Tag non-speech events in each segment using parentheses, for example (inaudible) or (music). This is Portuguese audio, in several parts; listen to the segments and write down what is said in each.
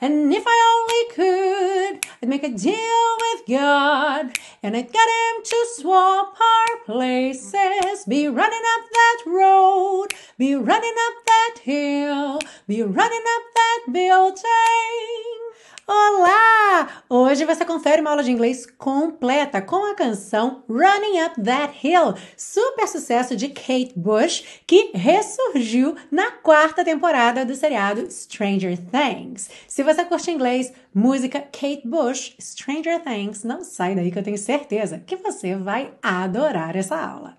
And if I only could, I'd make a deal with God. And I'd get him to swap our places. Be running up that road. Be running up that hill. Be running up that building. Olá! Hoje você confere uma aula de inglês completa com a canção Running Up That Hill, super sucesso de Kate Bush, que ressurgiu na quarta temporada do seriado Stranger Things. Se você curte inglês, música Kate Bush, Stranger Things, não sai daí que eu tenho certeza que você vai adorar essa aula.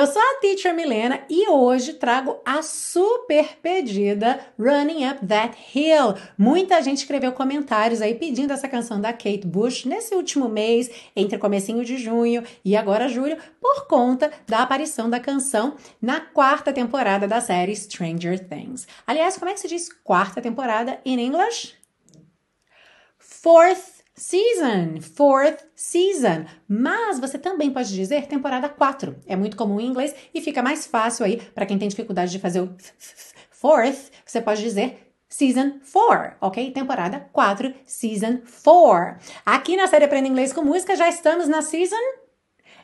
Eu sou a Teacher Milena e hoje trago a super pedida Running Up That Hill. Muita gente escreveu comentários aí pedindo essa canção da Kate Bush nesse último mês, entre comecinho de junho e agora julho, por conta da aparição da canção na quarta temporada da série Stranger Things. Aliás, como é que se diz quarta temporada em inglês? Fourth season, fourth season. Mas você também pode dizer temporada 4. É muito comum em inglês e fica mais fácil aí para quem tem dificuldade de fazer o fourth, você pode dizer Season 4, ok? Temporada 4, Season 4. Aqui na série Aprenda Inglês com Música já estamos na Season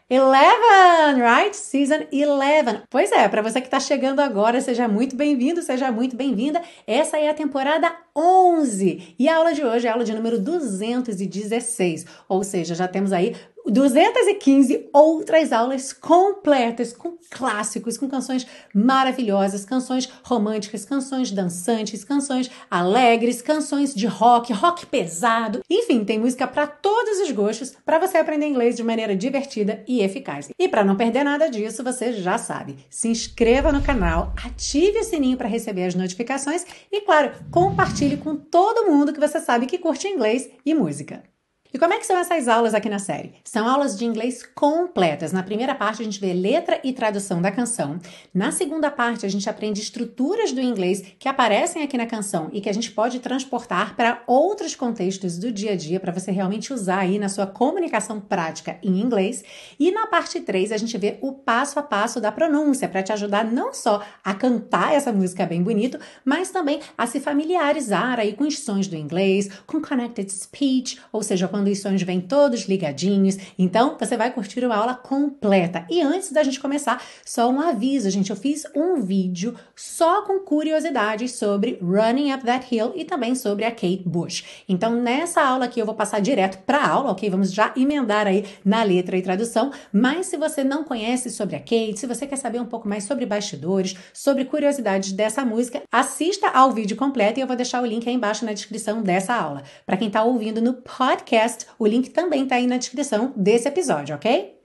11, right? Season 11. Pois é, para você que está chegando agora, seja muito bem-vindo, seja muito bem-vinda. Essa é a temporada 11 e a aula de hoje é a aula de número 216, ou seja, já temos aí 215 outras aulas completas com clássicos, com canções maravilhosas, canções românticas, canções dançantes, canções alegres, canções de rock, rock pesado. Enfim, tem música para todos os gostos para você aprender inglês de maneira divertida e eficaz. E para não perder nada disso, você já sabe, se inscreva no canal, ative o sininho para receber as notificações e, claro, compartilhe com todo mundo que você sabe que curte inglês e música. E como é que são essas aulas aqui na série? São aulas de inglês completas. Na primeira parte, a gente vê letra e tradução da canção. Na segunda parte, a gente aprende estruturas do inglês que aparecem aqui na canção e que a gente pode transportar para outros contextos do dia a dia para você realmente usar aí na sua comunicação prática em inglês. E na parte 3, a gente vê o passo a passo da pronúncia para te ajudar não só a cantar essa música bem bonito, mas também a se familiarizar aí com os sons do inglês, com connected speech, ou seja, quando os sons vêm todos ligadinhos. Então, você vai curtir uma aula completa. E antes da gente começar, só um aviso, gente. Eu fiz um vídeo só com curiosidades sobre Running Up That Hill e também sobre a Kate Bush. Então, nessa aula aqui, eu vou passar direto para a aula, ok? Vamos já emendar aí na letra e tradução. Mas se você não conhece sobre a Kate, se você quer saber um pouco mais sobre bastidores, sobre curiosidades dessa música, assista ao vídeo completo e eu vou deixar o link aí embaixo na descrição dessa aula. Para quem está ouvindo no podcast, podcast. O link também está aí na descrição desse episódio, ok?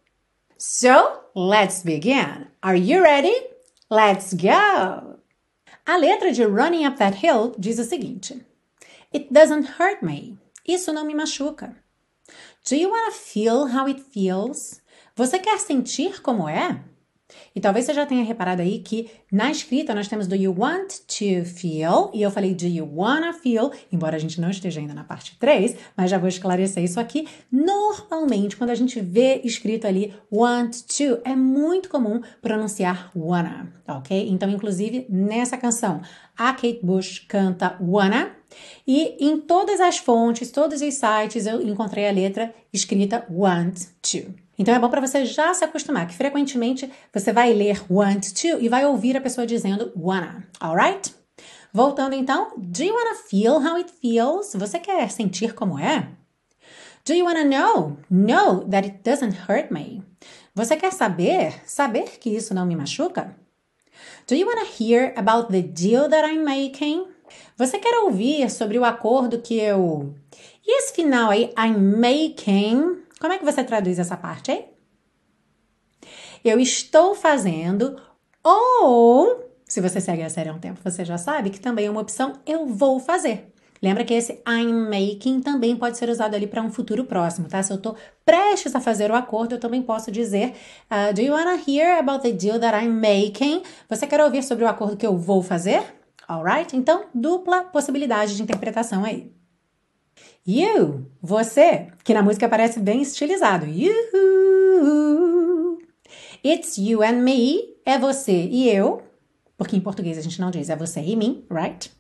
So, let's begin. Are you ready? Let's go! A letra de Running Up That Hill diz o seguinte: It doesn't hurt me. Isso não me machuca. Do you want to feel how it feels? Você quer sentir como é? E talvez você já tenha reparado aí que na escrita nós temos do you want to feel e eu falei do you wanna feel, embora a gente não esteja ainda na parte 3, mas já vou esclarecer isso aqui. Normalmente, quando a gente vê escrito ali want to, é muito comum pronunciar wanna, ok? Então, inclusive, nessa canção, a Kate Bush canta wanna e em todas as fontes, todos os sites, eu encontrei a letra escrita want to. Então é bom para você já se acostumar, que frequentemente você vai ler want to e vai ouvir a pessoa dizendo wanna, alright? Voltando então, do you wanna feel how it feels? Você quer sentir como é? Do you wanna know? Know that it doesn't hurt me. Você quer saber? Saber que isso não me machuca? Do you wanna hear about the deal that I'm making? Você quer ouvir sobre o acordo que eu. E esse final aí, I'm making, como é que você traduz essa parte aí? Eu estou fazendo, ou, se você segue a série há um tempo, você já sabe que também é uma opção eu vou fazer. Lembra que esse I'm making também pode ser usado ali para um futuro próximo, tá? Se eu tô prestes a fazer o acordo, eu também posso dizer uh, Do you wanna hear about the deal that I'm making? Você quer ouvir sobre o acordo que eu vou fazer? Alright? Então, dupla possibilidade de interpretação aí. You, você, que na música parece bem estilizado. You. It's you and me, é você e eu, porque em português a gente não diz é você e mim, right?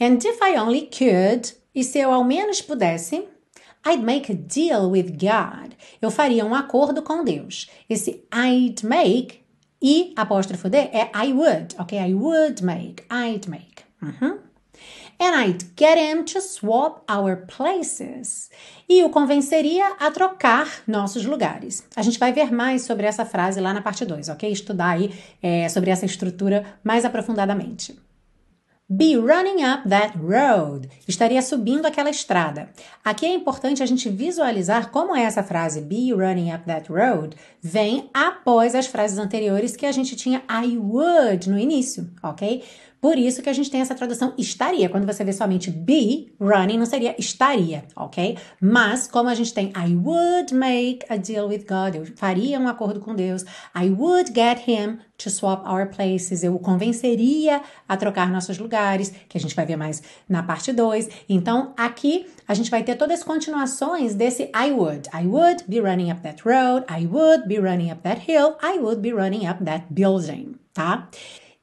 And if I only could, e se eu ao menos pudesse, I'd make a deal with God. Eu faria um acordo com Deus. Esse I'd make e apóstrofo D é I would, ok? I would make, I'd make. Uhum. And I'd get him to swap our places. E o convenceria a trocar nossos lugares. A gente vai ver mais sobre essa frase lá na parte 2, ok? Estudar aí é, sobre essa estrutura mais aprofundadamente. Be running up that road. Estaria subindo aquela estrada. Aqui é importante a gente visualizar como é essa frase be running up that road vem após as frases anteriores que a gente tinha I would no início, ok? Por isso que a gente tem essa tradução estaria. Quando você vê somente be running, não seria estaria, ok? Mas, como a gente tem I would make a deal with God, eu faria um acordo com Deus, I would get him to swap our places, eu o convenceria a trocar nossos lugares, que a gente vai ver mais na parte 2. Então, aqui a gente vai ter todas as continuações desse I would. I would be running up that road, I would be running up that hill, I would be running up that building, tá?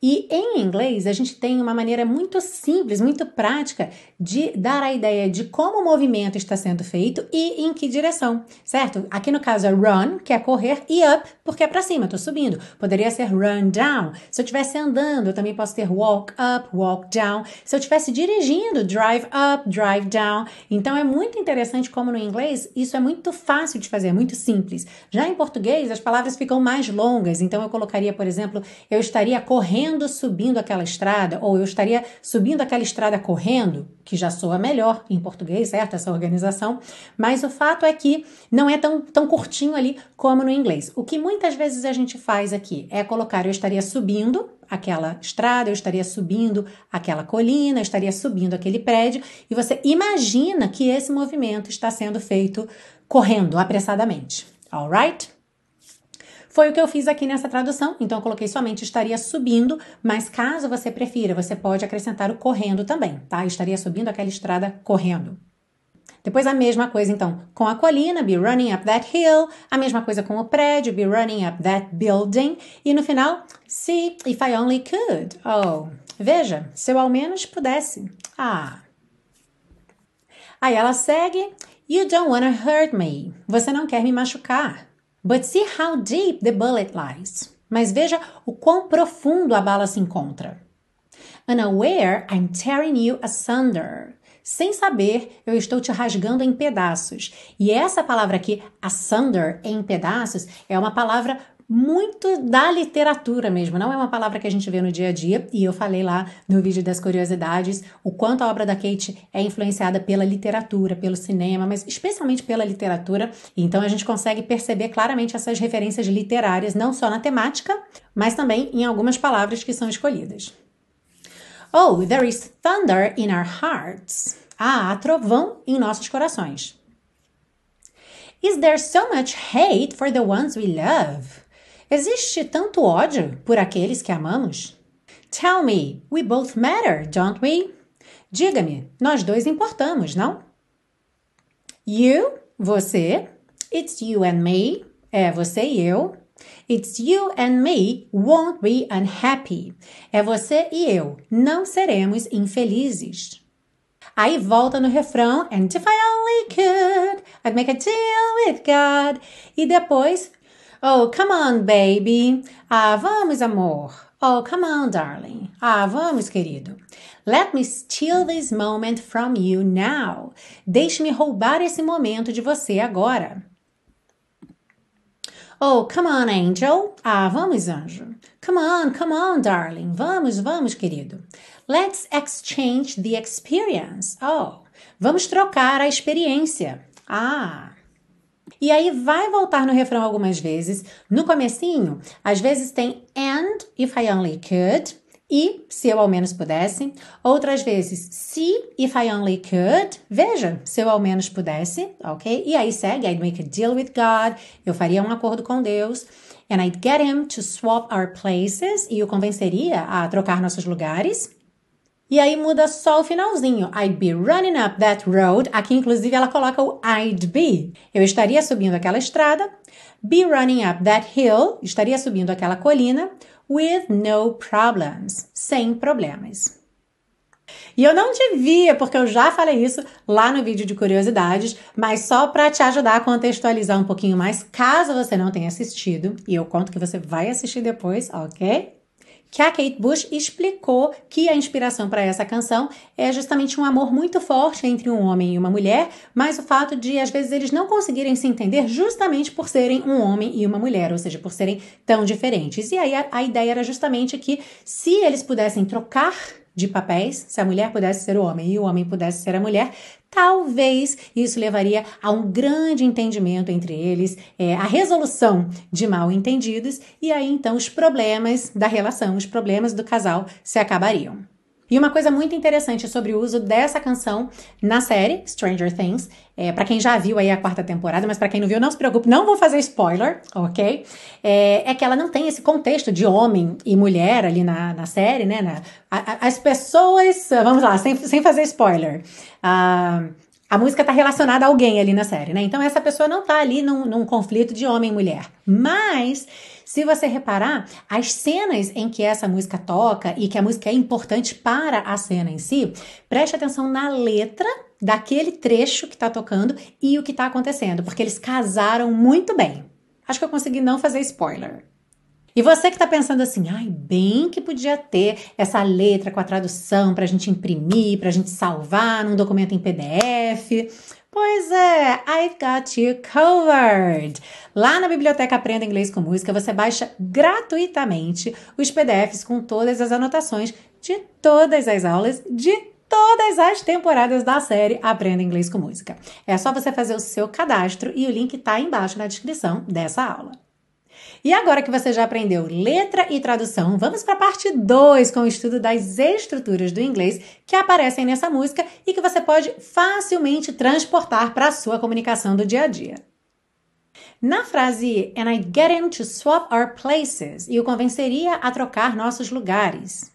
E em inglês, a gente tem uma maneira muito simples, muito prática de dar a ideia de como o movimento está sendo feito e em que direção, certo? Aqui no caso é run, que é correr, e up, porque é para cima, estou subindo. Poderia ser run down. Se eu estivesse andando, eu também posso ter walk up, walk down. Se eu estivesse dirigindo, drive up, drive down. Então é muito interessante como no inglês isso é muito fácil de fazer, muito simples. Já em português, as palavras ficam mais longas, então eu colocaria, por exemplo, eu estaria correndo correndo subindo aquela estrada, ou eu estaria subindo aquela estrada correndo, que já soa melhor em português, certo? Essa organização. Mas o fato é que não é tão, tão curtinho ali como no inglês. O que muitas vezes a gente faz aqui é colocar eu estaria subindo aquela estrada, eu estaria subindo aquela colina, eu estaria subindo aquele prédio, e você imagina que esse movimento está sendo feito correndo apressadamente. Alright? Foi o que eu fiz aqui nessa tradução, então eu coloquei somente estaria subindo, mas caso você prefira, você pode acrescentar o correndo também, tá? Estaria subindo aquela estrada correndo. Depois a mesma coisa, então, com a colina, be running up that hill. A mesma coisa com o prédio, be running up that building. E no final, see if I only could. Oh, veja, se eu ao menos pudesse. Ah. Aí ela segue, you don't wanna hurt me. Você não quer me machucar. But see how deep the bullet lies. Mas veja o quão profundo a bala se encontra. Unaware, I'm tearing you asunder. Sem saber, eu estou te rasgando em pedaços. E essa palavra aqui, asunder, em pedaços, é uma palavra muito da literatura mesmo, não é uma palavra que a gente vê no dia a dia, e eu falei lá no vídeo das curiosidades o quanto a obra da Kate é influenciada pela literatura, pelo cinema, mas especialmente pela literatura, então a gente consegue perceber claramente essas referências literárias, não só na temática, mas também em algumas palavras que são escolhidas. Oh, there is thunder in our hearts. Ah, há trovão em nossos corações. Is there so much hate for the ones we love? Existe tanto ódio por aqueles que amamos? Tell me, we both matter, don't we? Diga-me, nós dois importamos, não? You, você. It's you and me. É você e eu. It's you and me won't be unhappy. É você e eu. Não seremos infelizes. Aí volta no refrão, and if I only could, I'd make a deal with God. E depois Oh, come on, baby. Ah, vamos, amor. Oh, come on, darling. Ah, vamos, querido. Let me steal this moment from you now. Deixe-me roubar esse momento de você agora. Oh, come on, angel. Ah, vamos, anjo. Come on, come on, darling. Vamos, vamos, querido. Let's exchange the experience. Oh, vamos trocar a experiência. Ah. E aí vai voltar no refrão algumas vezes. No comecinho, às vezes tem and if I only could, e se eu ao menos pudesse. Outras vezes, se if I only could. Veja, se eu ao menos pudesse, ok? E aí segue, I'd make a deal with God. Eu faria um acordo com Deus. And I'd get him to swap our places. E o convenceria a trocar nossos lugares. E aí muda só o finalzinho. I'd be running up that road. Aqui, inclusive, ela coloca o I'd be. Eu estaria subindo aquela estrada. Be running up that hill. Estaria subindo aquela colina with no problems, sem problemas. E eu não devia, porque eu já falei isso lá no vídeo de curiosidades, mas só para te ajudar a contextualizar um pouquinho mais, caso você não tenha assistido, e eu conto que você vai assistir depois, ok? Que a Kate Bush explicou que a inspiração para essa canção é justamente um amor muito forte entre um homem e uma mulher, mas o fato de às vezes eles não conseguirem se entender justamente por serem um homem e uma mulher, ou seja, por serem tão diferentes. E aí a, a ideia era justamente que se eles pudessem trocar de papéis, se a mulher pudesse ser o homem e o homem pudesse ser a mulher, talvez isso levaria a um grande entendimento entre eles, é, a resolução de mal entendidos, e aí então os problemas da relação, os problemas do casal se acabariam. E uma coisa muito interessante sobre o uso dessa canção na série Stranger Things, é, para quem já viu aí a quarta temporada, mas para quem não viu, não se preocupe, não vou fazer spoiler, ok? É, é, que ela não tem esse contexto de homem e mulher ali na, na série, né? Na, a, as pessoas, vamos lá, sem, sem fazer spoiler. Uh, a música está relacionada a alguém ali na série, né? Então essa pessoa não está ali num, num conflito de homem e mulher. Mas se você reparar, as cenas em que essa música toca e que a música é importante para a cena em si, preste atenção na letra daquele trecho que está tocando e o que está acontecendo, porque eles casaram muito bem. Acho que eu consegui não fazer spoiler. E você que está pensando assim, ai, bem que podia ter essa letra com a tradução para a gente imprimir, para a gente salvar num documento em PDF. Pois é, I've got you covered. Lá na biblioteca Aprenda Inglês com Música, você baixa gratuitamente os PDFs com todas as anotações de todas as aulas de todas as temporadas da série Aprenda Inglês com Música. É só você fazer o seu cadastro e o link está embaixo na descrição dessa aula. E agora que você já aprendeu letra e tradução, vamos para a parte 2 com o estudo das estruturas do inglês que aparecem nessa música e que você pode facilmente transportar para a sua comunicação do dia a dia. Na frase And I'd get him to swap our places, e o convenceria a trocar nossos lugares.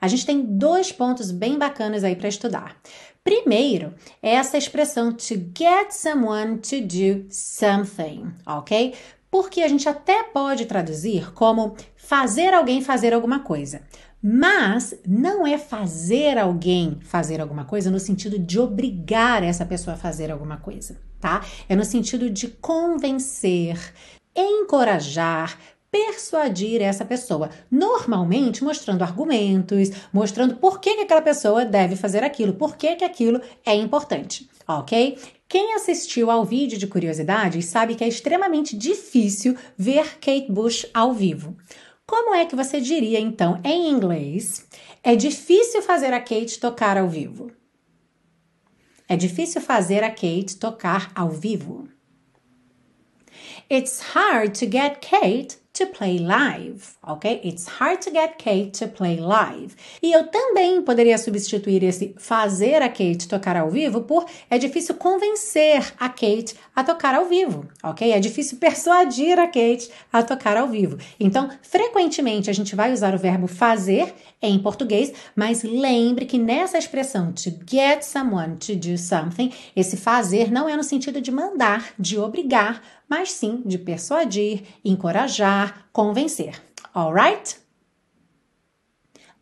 A gente tem dois pontos bem bacanas aí para estudar. Primeiro, é essa expressão to get someone to do something, ok? Porque a gente até pode traduzir como fazer alguém fazer alguma coisa. Mas não é fazer alguém fazer alguma coisa no sentido de obrigar essa pessoa a fazer alguma coisa, tá? É no sentido de convencer, encorajar, persuadir essa pessoa, normalmente mostrando argumentos, mostrando por que, que aquela pessoa deve fazer aquilo, por que, que aquilo é importante, ok? Quem assistiu ao vídeo de curiosidades sabe que é extremamente difícil ver Kate Bush ao vivo. Como é que você diria então em inglês? É difícil fazer a Kate tocar ao vivo. É difícil fazer a Kate tocar ao vivo. It's hard to get Kate to play live, ok? It's hard to get Kate to play live. E eu também poderia substituir esse fazer a Kate tocar ao vivo por é difícil convencer a Kate a tocar ao vivo, ok? É difícil (laughs) persuadir a Kate a tocar ao vivo. Então, frequentemente a gente vai usar o verbo fazer em português, mas lembre que nessa expressão to get someone to do something, esse fazer não é no sentido de mandar, de obrigar, mas sim de persuadir, encorajar, convencer. Alright?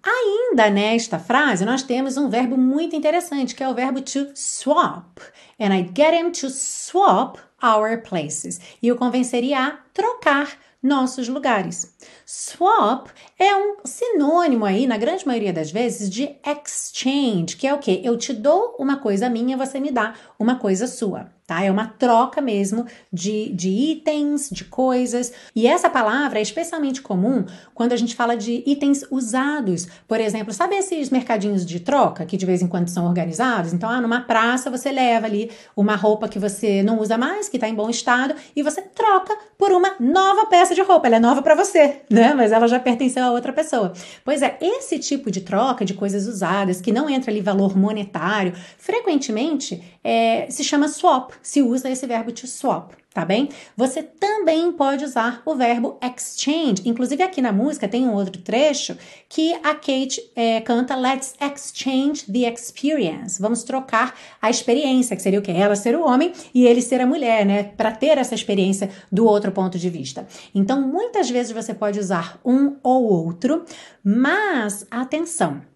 Ainda nesta frase, nós temos um verbo muito interessante, que é o verbo to swap. And I'd get him to swap our places. E o convenceria a trocar nossos lugares. Swap é um sinônimo aí, na grande maioria das vezes, de exchange, que é o que? Eu te dou uma coisa minha, você me dá uma coisa sua tá? É uma troca mesmo de, de itens, de coisas. E essa palavra é especialmente comum quando a gente fala de itens usados. Por exemplo, sabe esses mercadinhos de troca que de vez em quando são organizados? Então, ah, numa praça você leva ali uma roupa que você não usa mais, que está em bom estado, e você troca por uma nova peça de roupa. Ela é nova para você, né? Mas ela já pertenceu a outra pessoa. Pois é, esse tipo de troca de coisas usadas, que não entra ali valor monetário, frequentemente é, se chama swap se usa esse verbo to swap, tá bem? Você também pode usar o verbo exchange. Inclusive, aqui na música tem um outro trecho que a Kate é, canta Let's exchange the experience. Vamos trocar a experiência, que seria o que? Ela ser o homem e ele ser a mulher, né? Para ter essa experiência do outro ponto de vista. Então, muitas vezes você pode usar um ou outro, mas atenção!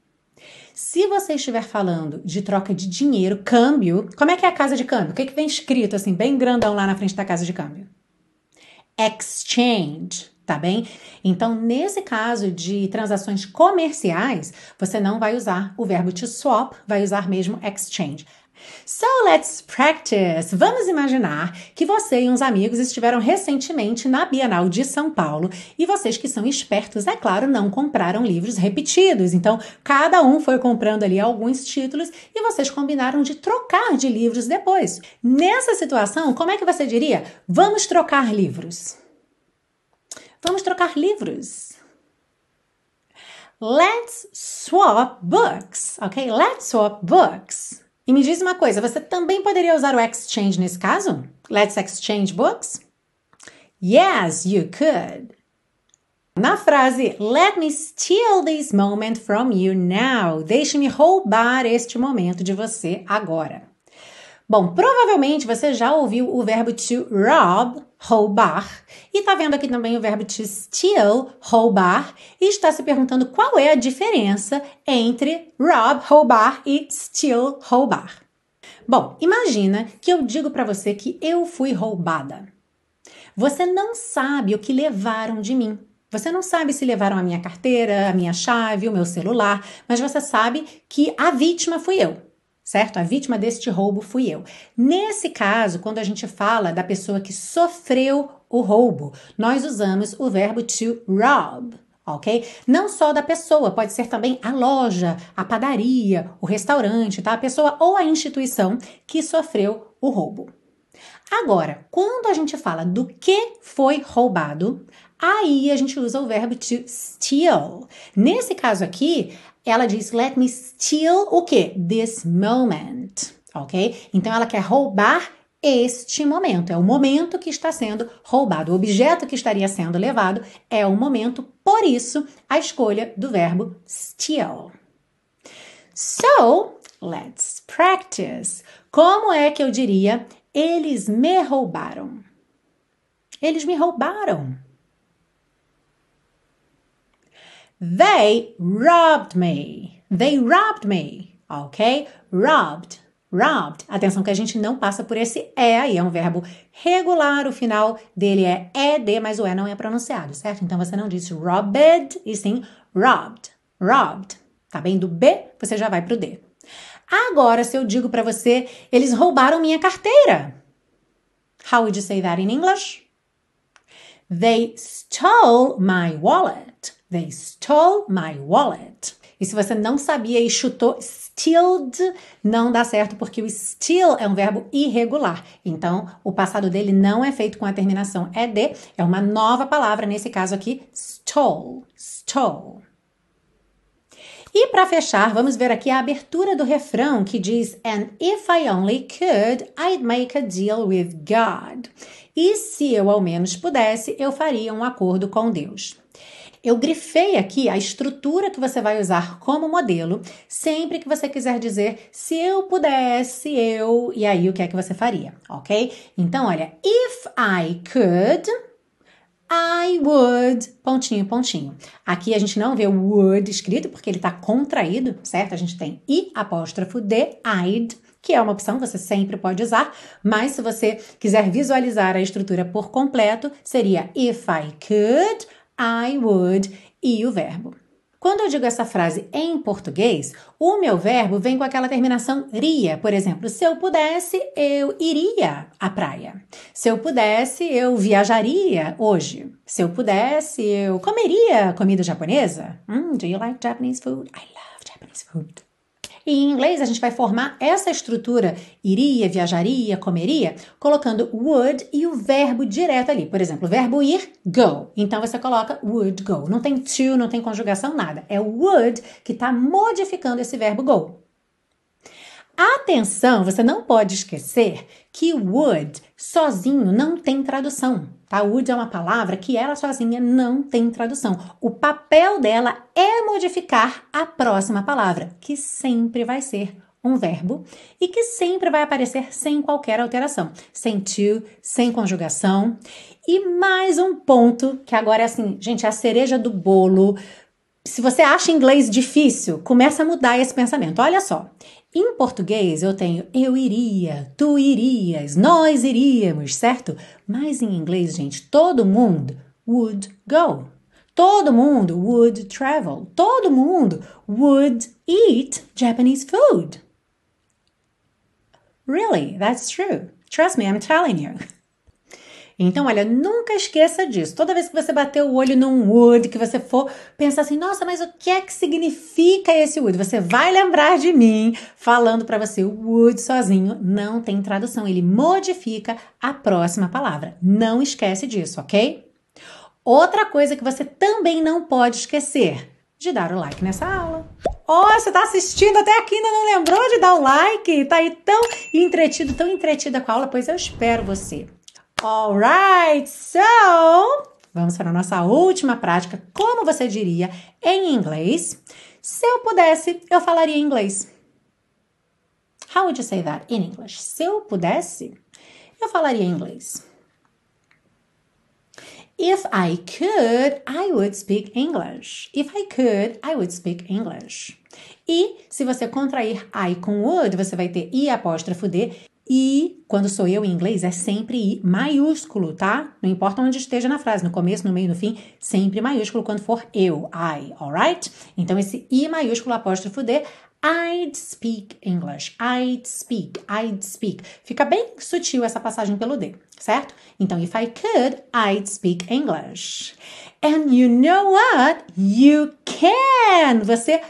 Se você estiver falando de troca de dinheiro, câmbio, como é que é a casa de câmbio? O que, é que vem escrito assim, bem grandão lá na frente da casa de câmbio? Exchange, tá bem? Então, nesse caso de transações comerciais, você não vai usar o verbo to swap, vai usar mesmo exchange. So let's practice. Vamos imaginar que você e uns amigos estiveram recentemente na Bienal de São Paulo e vocês que são espertos, é claro, não compraram livros repetidos. Então, cada um foi comprando ali alguns títulos e vocês combinaram de trocar de livros depois. Nessa situação, como é que você diria? Vamos trocar livros. Vamos trocar livros. Let's swap books, ok? Let's swap books. E me diz uma coisa, você também poderia usar o exchange nesse caso? Let's exchange books? Yes, you could. Na frase Let me steal this moment from you now. Deixe-me roubar este momento de você agora. Bom, provavelmente você já ouviu o verbo to rob, roubar, e está vendo aqui também o verbo to steal, roubar, e está se perguntando qual é a diferença entre rob, roubar, e steal, roubar. Bom, imagina que eu digo para você que eu fui roubada. Você não sabe o que levaram de mim. Você não sabe se levaram a minha carteira, a minha chave, o meu celular, mas você sabe que a vítima fui eu certo? A vítima deste roubo fui eu. Nesse caso, quando a gente fala da pessoa que sofreu o roubo, nós usamos o verbo to rob. Ok? Não só da pessoa, pode ser também a loja, a padaria, o restaurante, tá? A pessoa ou a instituição que sofreu o roubo. Agora, quando a gente fala do que foi roubado, aí a gente usa o verbo to steal. Nesse caso aqui, ela diz: Let me steal o quê? This moment. Ok? Então ela quer roubar este momento. É o momento que está sendo roubado. O objeto que estaria sendo levado é o momento, por isso, a escolha do verbo steal. So, let's practice. Como é que eu diria? Eles me roubaram. Eles me roubaram. They robbed me. They robbed me. Ok? Robbed. Robbed. Atenção que a gente não passa por esse é aí, é um verbo regular, o final dele é ed, mas o e não é pronunciado, certo? Então você não diz robbed, e sim robbed. Robbed. Tá bem? Do B, você já vai pro D. Agora, se eu digo para você, eles roubaram minha carteira. How would you say that in English? They stole my wallet. They stole my wallet. E se você não sabia e chutou stealed, não dá certo porque o steal é um verbo irregular. Então, o passado dele não é feito com a terminação ed, é uma nova palavra, nesse caso aqui, stole. Stole. E para fechar, vamos ver aqui a abertura do refrão que diz: And if I only could, I'd make a deal with God. E se eu ao menos pudesse, eu faria um acordo com Deus. Eu grifei aqui a estrutura que você vai usar como modelo, sempre que você quiser dizer se eu pudesse, eu, e aí o que é que você faria, ok? Então, olha, if I could, I would, pontinho, pontinho. Aqui a gente não vê o would escrito porque ele está contraído, certo? A gente tem i apóstrofo I'd, que é uma opção que você sempre pode usar, mas se você quiser visualizar a estrutura por completo, seria if I could, I would e o verbo. Quando eu digo essa frase em português, o meu verbo vem com aquela terminação ria. Por exemplo, se eu pudesse, eu iria à praia. Se eu pudesse, eu viajaria hoje. Se eu pudesse, eu comeria comida japonesa. Mm, do you like Japanese food? I love Japanese food. E em inglês a gente vai formar essa estrutura iria, viajaria, comeria, colocando would e o verbo direto ali. Por exemplo, o verbo ir, go. Então você coloca would go. Não tem to, não tem conjugação, nada. É o would que está modificando esse verbo go. Atenção, você não pode esquecer que would sozinho não tem tradução. Tá? Would é uma palavra que ela sozinha não tem tradução. O papel dela é modificar a próxima palavra, que sempre vai ser um verbo e que sempre vai aparecer sem qualquer alteração, sem to, sem conjugação. E mais um ponto que agora é assim, gente, é a cereja do bolo. Se você acha inglês difícil, começa a mudar esse pensamento. Olha só, em português eu tenho eu iria, tu irias, nós iríamos, certo? Mas em inglês, gente, todo mundo would go. Todo mundo would travel. Todo mundo would eat Japanese food. Really, that's true. Trust me, I'm telling you. (laughs) Então, olha, nunca esqueça disso. Toda vez que você bater o olho num wood, que você for pensar assim, nossa, mas o que é que significa esse wood? Você vai lembrar de mim falando para você, o wood sozinho não tem tradução, ele modifica a próxima palavra. Não esquece disso, ok? Outra coisa que você também não pode esquecer de dar o like nessa aula. Oh, você está assistindo até aqui ainda não lembrou de dar o like? Tá aí tão entretido, tão entretida com a aula? Pois eu espero você. Alright, so vamos para a nossa última prática. Como você diria em inglês? Se eu pudesse, eu falaria inglês. How would you say that in English? Se eu pudesse, eu falaria inglês. If I could, I would speak English. If I could, I would speak English. E se você contrair I com would, você vai ter I apóstrofo D e quando sou eu em inglês é sempre I maiúsculo, tá? Não importa onde esteja na frase, no começo, no meio, no fim, sempre maiúsculo quando for eu, I, alright? Então esse I maiúsculo apóstrofo D, I'd speak English, I'd speak, I'd speak. Fica bem sutil essa passagem pelo D, certo? Então, if I could, I'd speak English. And you know what? You can! Você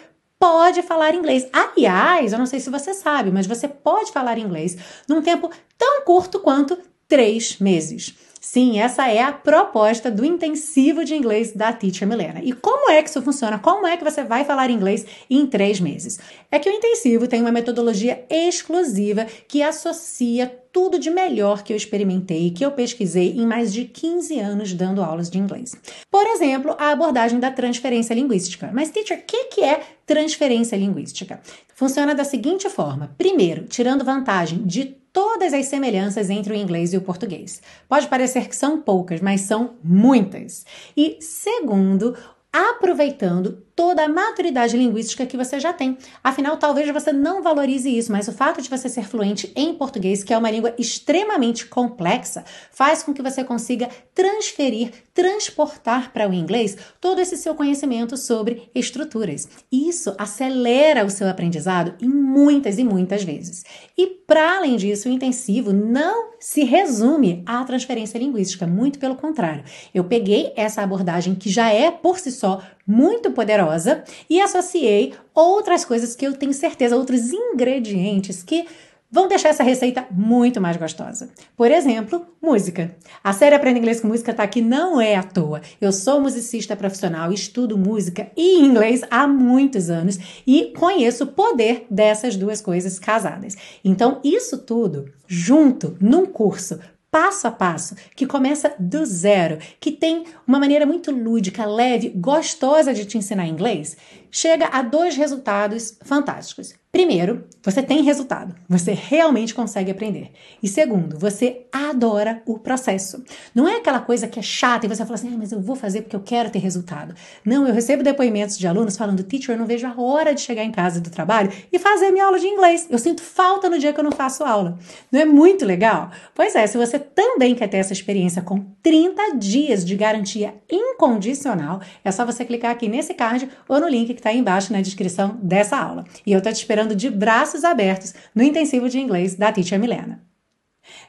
pode falar inglês. Aliás, eu não sei se você sabe, mas você pode falar inglês num tempo tão curto quanto três meses. Sim, essa é a proposta do intensivo de inglês da Teacher Milena. E como é que isso funciona? Como é que você vai falar inglês em três meses? É que o intensivo tem uma metodologia exclusiva que associa tudo de melhor que eu experimentei, que eu pesquisei em mais de 15 anos dando aulas de inglês. Por exemplo, a abordagem da transferência linguística. Mas, teacher, o que, que é transferência linguística? Funciona da seguinte forma: primeiro, tirando vantagem de todas as semelhanças entre o inglês e o português. Pode parecer que são poucas, mas são muitas. E segundo, aproveitando toda a maturidade linguística que você já tem. Afinal, talvez você não valorize isso, mas o fato de você ser fluente em português, que é uma língua extremamente complexa, faz com que você consiga transferir, transportar para o inglês todo esse seu conhecimento sobre estruturas. Isso acelera o seu aprendizado em muitas e muitas vezes. E para além disso, o intensivo não se resume à transferência linguística, muito pelo contrário. Eu peguei essa abordagem que já é por si só muito poderosa e associei outras coisas que eu tenho certeza, outros ingredientes que vão deixar essa receita muito mais gostosa. Por exemplo, música. A série Aprenda Inglês com Música tá aqui não é à toa. Eu sou musicista profissional, estudo música e inglês há muitos anos e conheço o poder dessas duas coisas casadas. Então, isso tudo junto num curso passo a passo, que começa do zero, que tem uma maneira muito lúdica, leve, gostosa de te ensinar inglês, chega a dois resultados fantásticos. Primeiro, você tem resultado, você realmente consegue aprender. E segundo, você adora o processo. Não é aquela coisa que é chata e você fala assim, ah, mas eu vou fazer porque eu quero ter resultado. Não, eu recebo depoimentos de alunos falando, teacher, eu não vejo a hora de chegar em casa do trabalho e fazer minha aula de inglês. Eu sinto falta no dia que eu não faço aula. Não é muito legal? Pois é, se você também quer ter essa experiência com 30 dias de garantia incondicional, é só você clicar aqui nesse card ou no link que está aí embaixo na descrição dessa aula. E eu tô te esperando esperando de braços abertos no intensivo de inglês da Teacher Milena.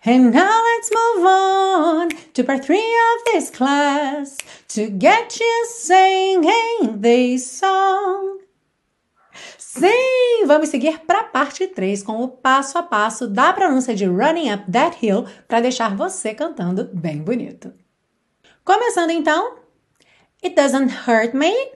And now let's move on to part three of this class to get you singing this song. Sim, vamos seguir para a parte 3 com o passo a passo da pronúncia de Running Up That Hill para deixar você cantando bem bonito. Começando então, It doesn't hurt me.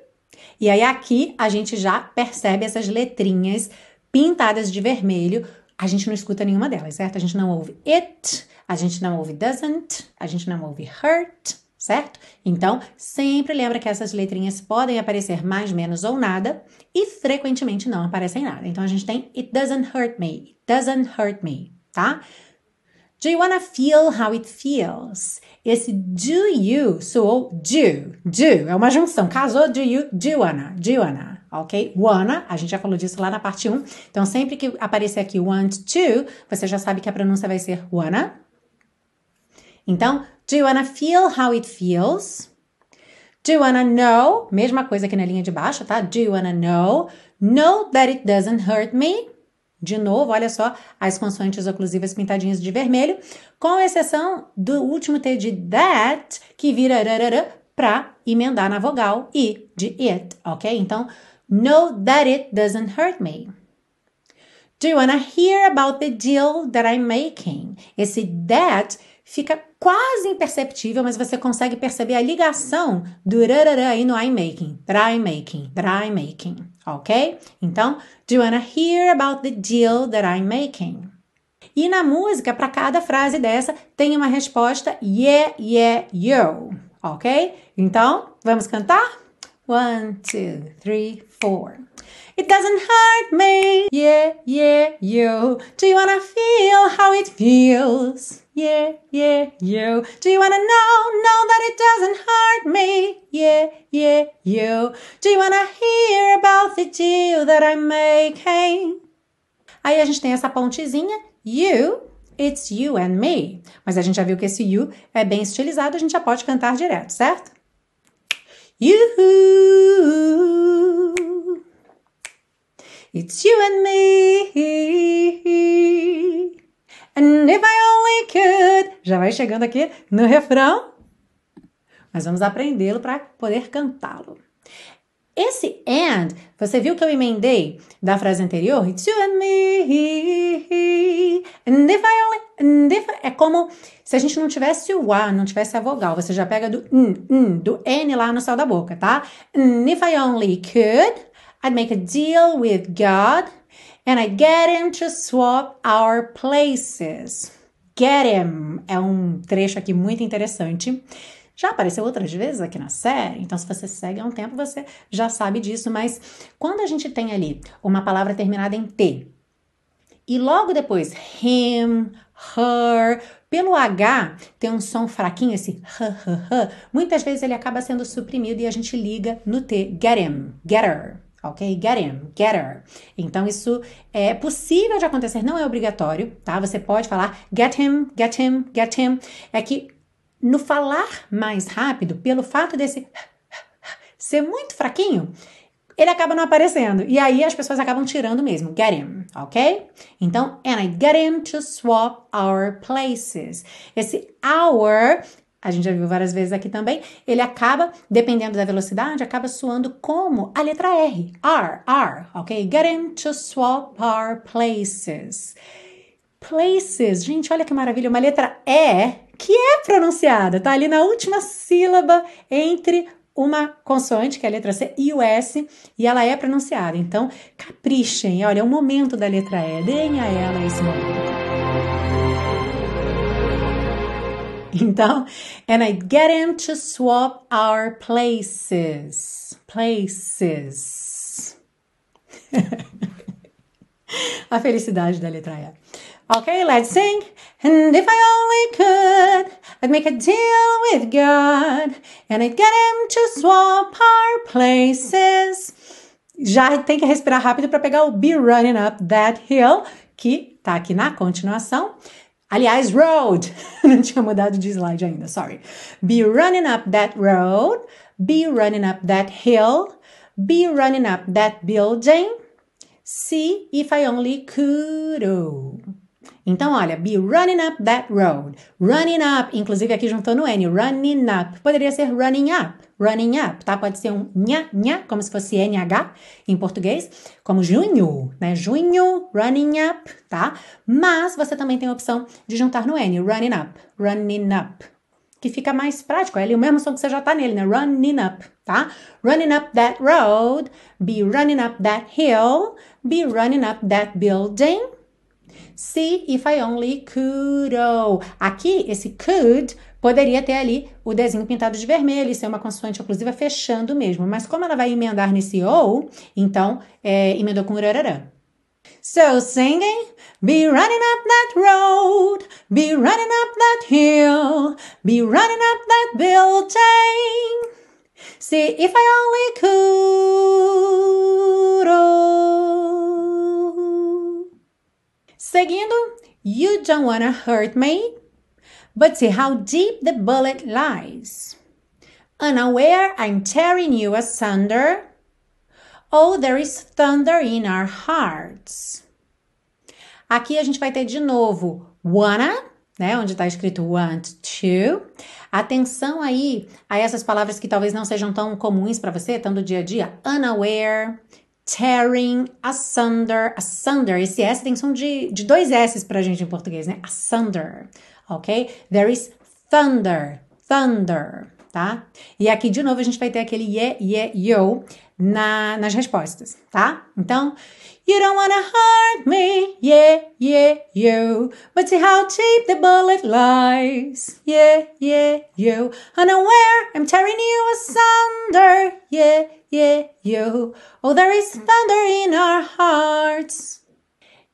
E aí aqui a gente já percebe essas letrinhas pintadas de vermelho, a gente não escuta nenhuma delas, certo? A gente não ouve it, a gente não ouve doesn't, a gente não ouve hurt, certo? Então, sempre lembra que essas letrinhas podem aparecer mais, menos ou nada e frequentemente não aparecem nada. Então, a gente tem it doesn't hurt me, it doesn't hurt me, tá? Do you wanna feel how it feels? Esse do you soou do, do, é uma junção. Casou do you, do wanna, do wanna, ok? Wanna, a gente já falou disso lá na parte 1. Então, sempre que aparecer aqui want to, você já sabe que a pronúncia vai ser wanna. Então, do you wanna feel how it feels? Do you wanna know? Mesma coisa aqui na linha de baixo, tá? Do you wanna know? Know that it doesn't hurt me? De novo, olha só as consoantes oclusivas pintadinhas de vermelho, com exceção do último T de that, que vira para emendar na vogal I de it, ok? Então, know that it doesn't hurt me. Do you wanna hear about the deal that I'm making? Esse that fica quase imperceptível, mas você consegue perceber a ligação do rarará aí no I'm making, I'm making, I'm making, ok? Então, do you wanna hear about the deal that I'm making? E na música, para cada frase dessa, tem uma resposta yeah, yeah, yo, ok? Então, vamos cantar? One, two, three, four. It doesn't hurt me, yeah, yeah, yo. Do you wanna feel how it feels? Yeah, yeah, yo. Do you wanna know, know that it doesn't hurt me? Yeah, yeah, yo. Do you wanna hear about the deal that I'm making? Aí a gente tem essa pontezinha, you, it's you and me. Mas a gente já viu que esse you é bem estilizado, a gente já pode cantar direto, certo? You, it's you and me. And if I only could. Já vai chegando aqui no refrão. Mas vamos aprendê-lo para poder cantá-lo. Esse and, você viu que eu emendei da frase anterior? It's you and me. And if I only. And if, é como se a gente não tivesse o A, não tivesse a vogal. Você já pega do n, n, do N lá no céu da boca, tá? And if I only could, I'd make a deal with God and I get him to swap our places. Get him é um trecho aqui muito interessante. Já apareceu outras vezes aqui na série, então se você segue há um tempo, você já sabe disso, mas quando a gente tem ali uma palavra terminada em T e logo depois him, her, pelo H tem um som fraquinho, esse h, h, h, muitas vezes ele acaba sendo suprimido e a gente liga no T, get him, get her ok? Get him, get her. Então, isso é possível de acontecer, não é obrigatório, tá? Você pode falar get him, get him, get him. É que no falar mais rápido, pelo fato desse ser muito fraquinho, ele acaba não aparecendo. E aí as pessoas acabam tirando mesmo. Get him, ok? Então, and I get him to swap our places. Esse our a gente já viu várias vezes aqui também, ele acaba, dependendo da velocidade, acaba soando como a letra R. R, R, ok? Get him to swap our places. Places, gente, olha que maravilha, uma letra E que é pronunciada, tá ali na última sílaba entre uma consoante, que é a letra C, e o S, e ela é pronunciada. Então, caprichem, olha, é o momento da letra E, deem a ela esse momento. (laughs) Então, and I get him to swap our places. Places. (laughs) a felicidade da letra E. Ok, let's sing. And if I only could, I'd make a deal with God and I'd get him to swap our places. Já tem que respirar rápido para pegar o Be Running Up That Hill, que tá aqui na continuação. Aliás, road. (laughs) Não tinha mudado de slide ainda, sorry. Be running up that road. Be running up that hill. Be running up that building. See if I only could. Então, olha, be running up that road. Running up, inclusive aqui juntou no N, running up. Poderia ser running up, running up, tá? Pode ser um nha, nha, como se fosse NH em português, como junho, né? Junho, running up, tá? Mas você também tem a opção de juntar no N, running up, running up. Que fica mais prático, é ali o mesmo som que você já tá nele, né? Running up, tá? Running up that road, be running up that hill, be running up that building. See if I only could. Oh. Aqui, esse could poderia ter ali o desenho pintado de vermelho e ser uma consoante oclusiva fechando mesmo. Mas como ela vai emendar nesse ou, então é, emendou com rararã. So singing, be running up that road, be running up that hill, be running up that building. See if I only could. You don't wanna hurt me, but see how deep the bullet lies. Unaware I'm tearing you asunder. Oh, there is thunder in our hearts. Aqui a gente vai ter de novo wanna, né? Onde está escrito want to. Atenção aí a essas palavras que talvez não sejam tão comuns para você, estão do dia a dia. Unaware, tearing, asunder, asunder. Esse S tem som de, de dois S pra gente em português, né? Asunder, ok? There is thunder, thunder, tá? E aqui de novo a gente vai ter aquele ye, ye, yo na, nas respostas, tá? Então, you don't wanna hurt me, yeah, yeah, you. But see how deep the bullet lies, yeah, yeah, you. Unaware, I'm tearing you asunder, yeah, yeah, you. Oh, there is thunder in our hearts.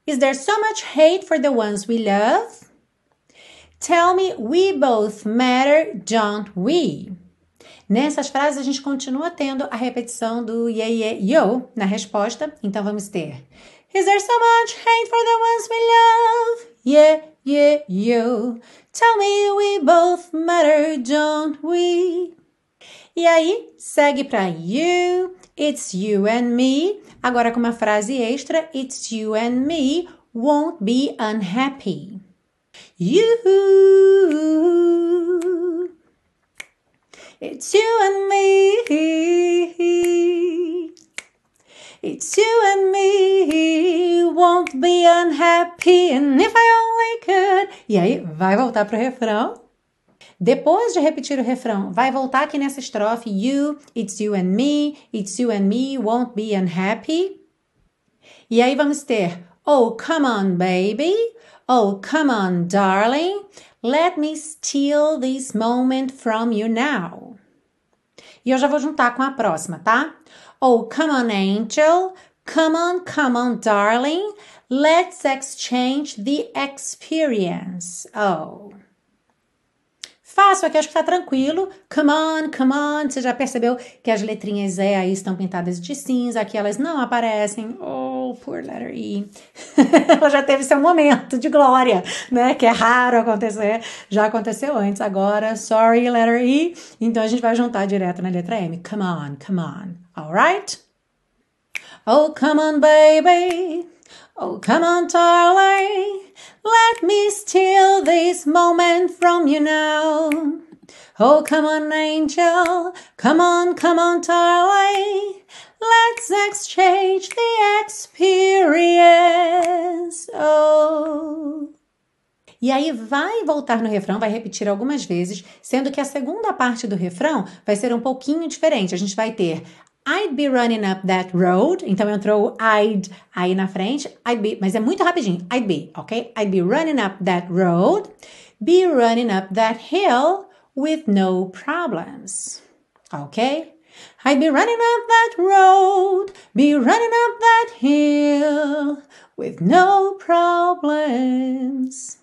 Is there so much hate for the ones we love? Tell me, we both matter, don't we? Nessas frases a gente continua tendo a repetição do yeah, yeah, yo na resposta. Então vamos ter Is there so much hate for the ones we love? Yeah, yeah, yo. Tell me we both matter, don't we? E aí, segue para you, it's you and me. Agora com uma frase extra, it's you and me won't be unhappy. You It's you and me. It's you and me. Won't be unhappy. And if I only could. E aí, vai voltar pro refrão. Depois de repetir o refrão, vai voltar aqui nessa estrofe. You, it's you and me. It's you and me. Won't be unhappy. E aí vamos ter. Oh, come on, baby. Oh, come on, darling. Let me steal this moment from you now. E eu já vou juntar com a próxima, tá? Oh, come on, angel. Come on, come on, darling. Let's exchange the experience. Oh. Fácil, aqui acho que tá tranquilo. Come on, come on. Você já percebeu que as letrinhas E aí estão pintadas de cinza, aqui elas não aparecem. Oh, poor letter E. (laughs) Ela já teve seu momento de glória, né? Que é raro acontecer. Já aconteceu antes. Agora, sorry, letter E. Então a gente vai juntar direto na letra M. Come on, come on. Alright? Oh, come on, baby. Oh, come on, darling. Let me steal this moment from you now. Oh, come on, angel. Come on, come on, darling. Let's exchange the experience. Oh. E aí vai voltar no refrão, vai repetir algumas vezes, sendo que a segunda parte do refrão vai ser um pouquinho diferente. A gente vai ter I'd be running up that road. Então entrou I'd aí na frente. I'd be, mas é muito rapidinho. I'd be, ok? I'd be running up that road. Be running up that hill with no problems. Ok? I'd be running up that road. Be running up that hill with no problems.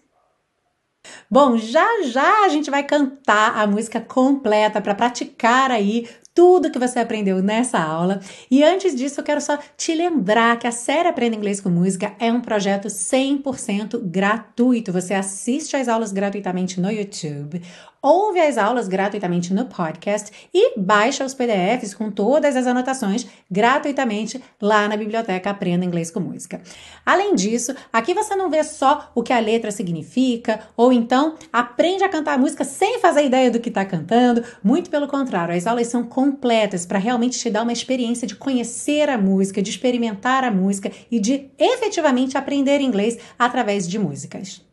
Bom, já já a gente vai cantar a música completa para praticar aí tudo que você aprendeu nessa aula. E antes disso, eu quero só te lembrar que a série Aprenda Inglês com Música é um projeto 100% gratuito. Você assiste às aulas gratuitamente no YouTube ouve as aulas gratuitamente no podcast e baixa os PDFs com todas as anotações gratuitamente lá na biblioteca Aprenda Inglês com Música. Além disso, aqui você não vê só o que a letra significa, ou então aprende a cantar a música sem fazer ideia do que está cantando. Muito pelo contrário, as aulas são completas para realmente te dar uma experiência de conhecer a música, de experimentar a música e de efetivamente aprender inglês através de músicas.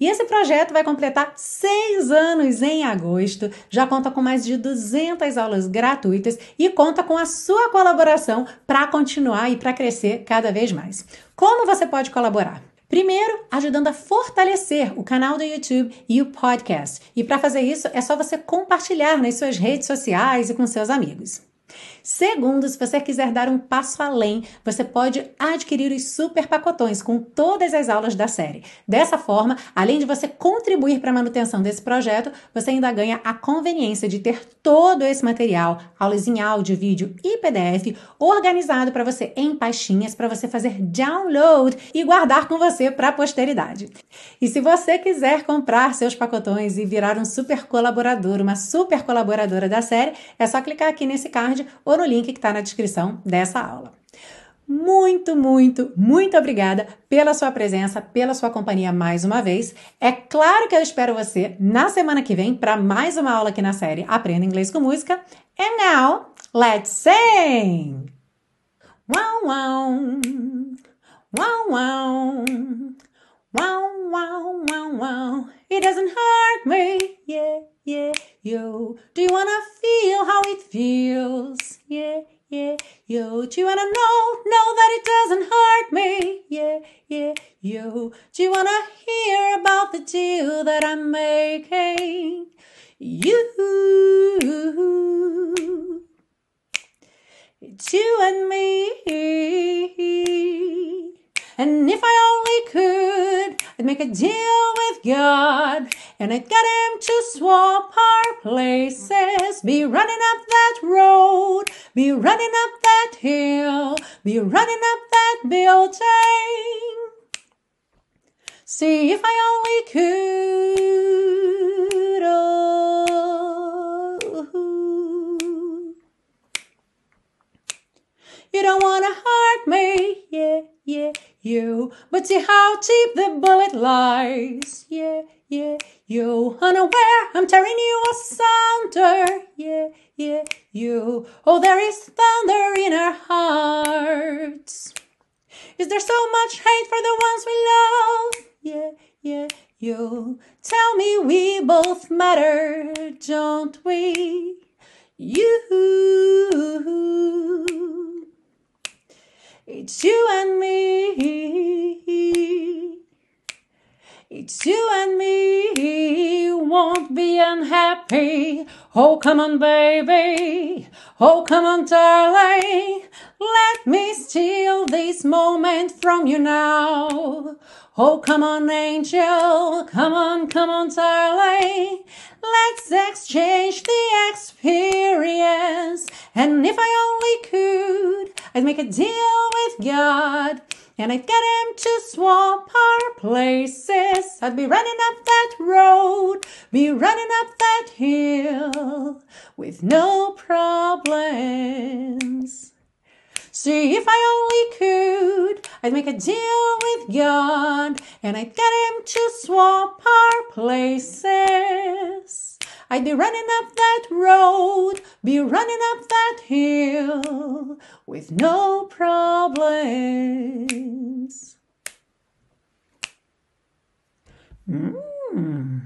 E esse projeto vai completar seis anos em agosto, já conta com mais de 200 aulas gratuitas e conta com a sua colaboração para continuar e para crescer cada vez mais. Como você pode colaborar? Primeiro, ajudando a fortalecer o canal do YouTube e o podcast. E para fazer isso, é só você compartilhar nas suas redes sociais e com seus amigos. Segundo, se você quiser dar um passo além, você pode adquirir os super pacotões com todas as aulas da série. Dessa forma, além de você contribuir para a manutenção desse projeto, você ainda ganha a conveniência de ter todo esse material, aulas em áudio, vídeo e PDF, organizado para você em pastinhas para você fazer download e guardar com você para a posteridade. E se você quiser comprar seus pacotões e virar um super colaborador, uma super colaboradora da série, é só clicar aqui nesse card ou no link que está na descrição dessa aula. Muito, muito, muito obrigada pela sua presença, pela sua companhia mais uma vez. É claro que eu espero você na semana que vem para mais uma aula aqui na série Aprenda Inglês com Música. And now, let's sing! Wow, wow, wow, wow, wow, wow, wow, wow. It doesn't hurt me, yeah, yeah, yo. Do you wanna feel how it feels? Yeah, yeah, yo. Do you wanna know, know that it doesn't hurt me? Yeah, yeah, yo. Do you wanna hear about the deal that I'm making? You, it's you and me. And if I only could, I'd make a deal with God and I'd get him to swap our places. Be running up that road, be running up that hill, be running up that building. See if I only could. Oh. You don't want to hurt me, yeah, yeah, you. But see how cheap the bullet lies, yeah, yeah, you. Unaware, I'm tearing you asunder, yeah, yeah, you. Oh, there is thunder in our hearts. Is there so much hate for the ones we love? Yeah, yeah, you. Tell me we both matter, don't we? You. It's you and me. It's you and me. Won't be unhappy. Oh, come on, baby. Oh, come on, darling. Let me steal this moment from you now. Oh, come on, angel. Come on, come on, darling. Let's exchange the experience. And if I only could, I'd make a deal with God. And I'd get him to swap our places. I'd be running up that road, be running up that hill with no problems. See if I only could, I'd make a deal with God and I'd get him to swap our places. I'd be running up that road, be running up that hill with no problems. Mm.